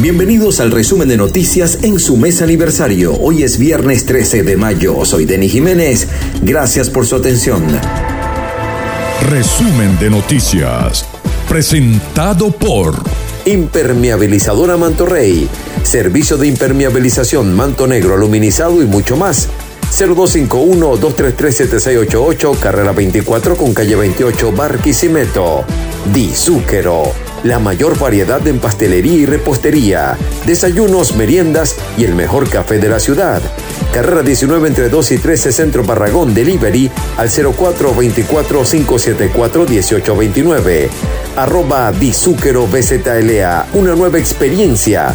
Bienvenidos al resumen de noticias en su mes aniversario. Hoy es viernes 13 de mayo. Soy Denis Jiménez. Gracias por su atención. Resumen de noticias. Presentado por Impermeabilizadora Manto Rey. Servicio de impermeabilización, manto negro, aluminizado y mucho más. 0251-233-7688, carrera 24 con calle 28, Barquisimeto. Di Zúquero la mayor variedad en pastelería y repostería, desayunos, meriendas y el mejor café de la ciudad. Carrera 19 entre 2 y 13 Centro Barragón Delivery al 0424-574-1829. Arroba Dizúquero BZLA, una nueva experiencia.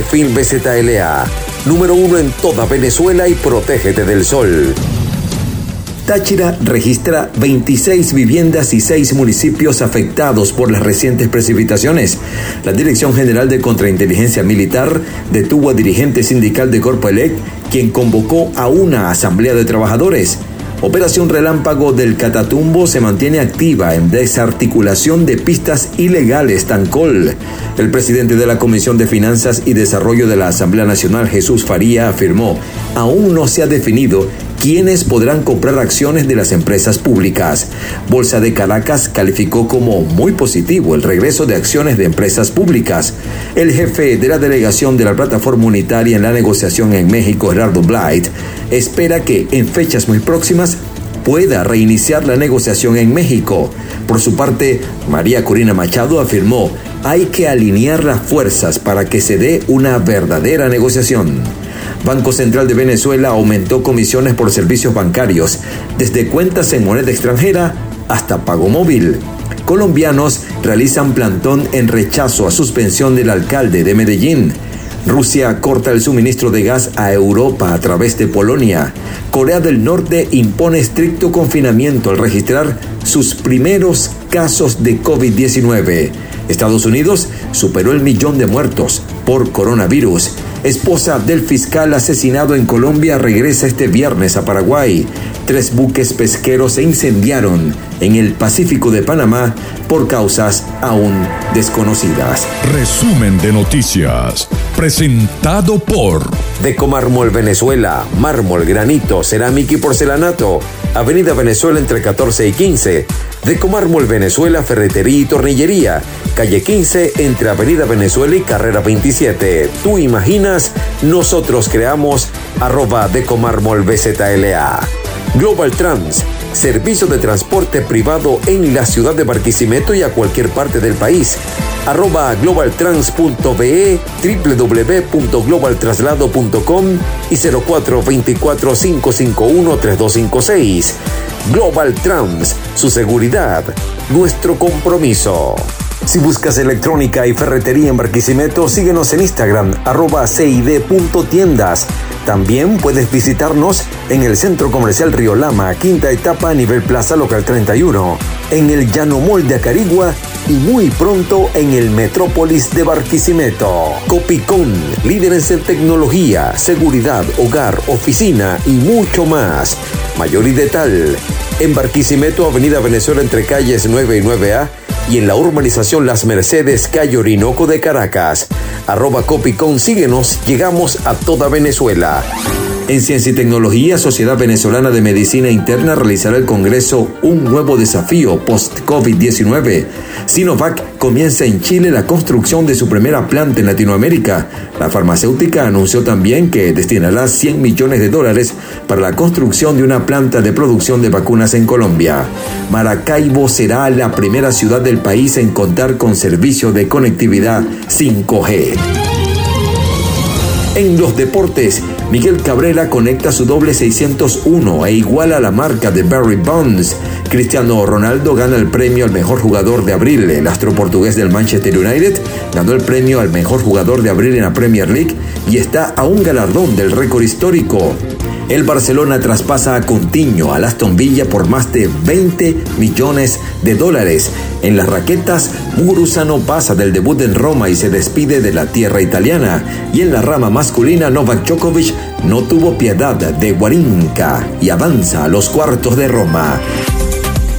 Film BZLA número uno en toda Venezuela y protégete del sol. Táchira registra 26 viviendas y 6 municipios afectados por las recientes precipitaciones. La Dirección General de Contrainteligencia Militar detuvo a dirigente sindical de Corpoelec, quien convocó a una asamblea de trabajadores. Operación Relámpago del Catatumbo se mantiene activa en desarticulación de pistas ilegales Tancol. El presidente de la Comisión de Finanzas y Desarrollo de la Asamblea Nacional, Jesús Faría, afirmó, aún no se ha definido quiénes podrán comprar acciones de las empresas públicas. Bolsa de Caracas calificó como muy positivo el regreso de acciones de empresas públicas. El jefe de la delegación de la plataforma unitaria en la negociación en México, Gerardo Blight, espera que en fechas muy próximas pueda reiniciar la negociación en México. Por su parte, María Corina Machado afirmó, hay que alinear las fuerzas para que se dé una verdadera negociación. Banco Central de Venezuela aumentó comisiones por servicios bancarios, desde cuentas en moneda extranjera hasta pago móvil. Colombianos realizan plantón en rechazo a suspensión del alcalde de Medellín. Rusia corta el suministro de gas a Europa a través de Polonia. Corea del Norte impone estricto confinamiento al registrar sus primeros casos de COVID-19. Estados Unidos superó el millón de muertos por coronavirus esposa del fiscal asesinado en Colombia, regresa este viernes a Paraguay. Tres buques pesqueros se incendiaron en el Pacífico de Panamá por causas aún desconocidas. Resumen de noticias, presentado por Deco Mármol Venezuela, mármol, granito, cerámica y porcelanato. Avenida Venezuela entre 14 y 15. Deco Mármol Venezuela, ferretería y tornillería. Calle 15 entre Avenida Venezuela y Carrera 27. Tú imaginas, nosotros creamos arroba Decomármol BZLA. Global Trans, servicio de transporte privado en la ciudad de Barquisimeto y a cualquier parte del país. Arroba globaltrans.be, www.globaltraslado.com y 0424-551-3256. Global Trans, su seguridad, nuestro compromiso. Si buscas electrónica y ferretería en Barquisimeto, síguenos en Instagram, arroba cid.tiendas. También puedes visitarnos en el Centro Comercial Río Lama, quinta etapa a nivel Plaza Local 31, en el Llano Mall de Acarigua y muy pronto en el Metrópolis de Barquisimeto. Copicón, líderes en tecnología, seguridad, hogar, oficina y mucho más. Mayor y detal, en Barquisimeto, Avenida Venezuela entre calles 9 y 9A y en la urbanización Las Mercedes, calle Orinoco de Caracas. Arroba Copicón, síguenos, llegamos a toda Venezuela. En Ciencia y Tecnología, Sociedad Venezolana de Medicina Interna realizará el Congreso Un Nuevo Desafío Post-COVID-19. Sinovac comienza en Chile la construcción de su primera planta en Latinoamérica. La farmacéutica anunció también que destinará 100 millones de dólares para la construcción de una planta de producción de vacunas en Colombia. Maracaibo será la primera ciudad del país en contar con servicio de conectividad 5G. En los deportes, Miguel Cabrera conecta su doble 601 e iguala la marca de Barry Bonds, Cristiano Ronaldo gana el premio al mejor jugador de abril. El astro portugués del Manchester United ganó el premio al mejor jugador de abril en la Premier League y está a un galardón del récord histórico. El Barcelona traspasa a Coutinho al Aston Villa por más de 20 millones de dólares. En las raquetas, Muguruza no pasa del debut en Roma y se despide de la tierra italiana. Y en la rama masculina, Novak Djokovic no tuvo piedad de Guarinca y avanza a los cuartos de Roma.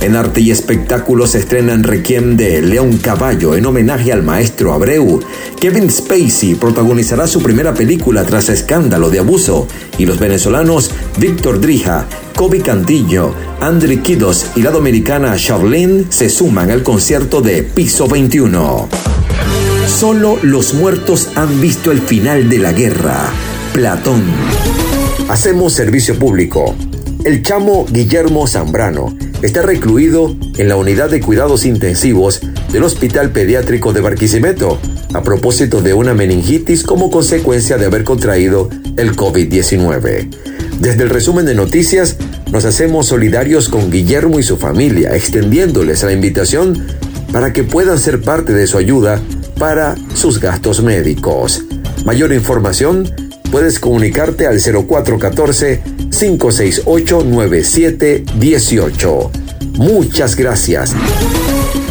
En arte y espectáculos se estrena en Requiem de León Caballo en homenaje al maestro Abreu. Kevin Spacey protagonizará su primera película tras escándalo de abuso y los venezolanos Víctor Drija, Kobe Cantillo, Andre Kidos y la dominicana Charlene se suman al concierto de Piso 21. Solo los muertos han visto el final de la guerra. Platón. Hacemos servicio público. El chamo Guillermo Zambrano está recluido en la unidad de cuidados intensivos del Hospital Pediátrico de Barquisimeto a propósito de una meningitis como consecuencia de haber contraído el COVID-19. Desde el resumen de noticias, nos hacemos solidarios con Guillermo y su familia, extendiéndoles la invitación para que puedan ser parte de su ayuda para sus gastos médicos. Mayor información, puedes comunicarte al 0414 568-9718. Muchas gracias.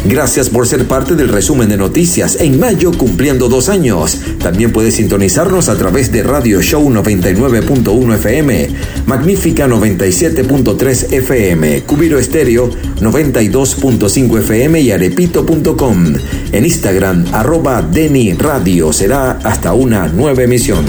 Gracias por ser parte del resumen de noticias en mayo cumpliendo dos años. También puedes sintonizarnos a través de Radio Show 99.1 FM, Magnífica 97.3 FM, Cubiro Estéreo 92.5 FM y arepito.com. En Instagram arroba Deni Radio será hasta una nueva emisión.